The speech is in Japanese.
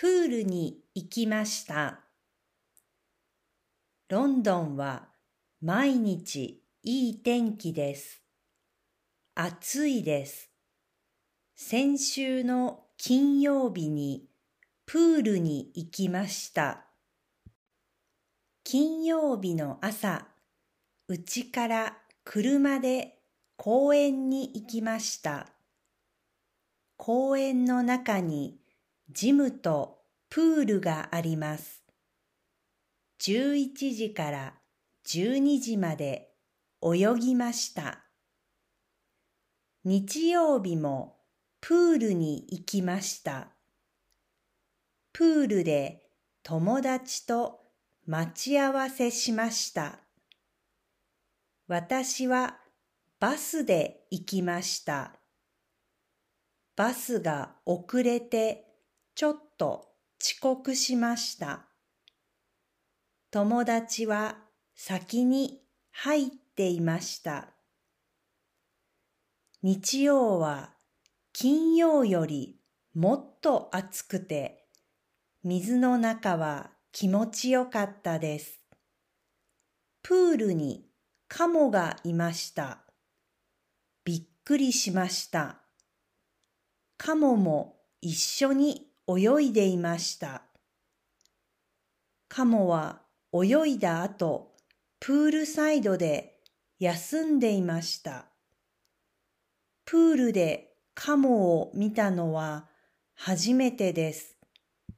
プールに行きました。ロンドンは毎日いい天気です。暑いです。先週の金曜日にプールに行きました。金曜日の朝、うちから車で公園に行きました。公園の中にジムとプールがあります。11時から12時まで泳ぎました。日曜日もプールに行きました。プールで友達と待ち合わせしました。私はバスで行きました。バスが遅れてちょっと遅刻しました。友達は先に入っていました。日曜は金曜よりもっと暑くて水の中は気持ちよかったです。プールにカモがいました。びっくりしました。カモも一緒に泳いでいました。カモは泳いだ後、プールサイドで休んでいました。プールでカモを見たのは初めてです。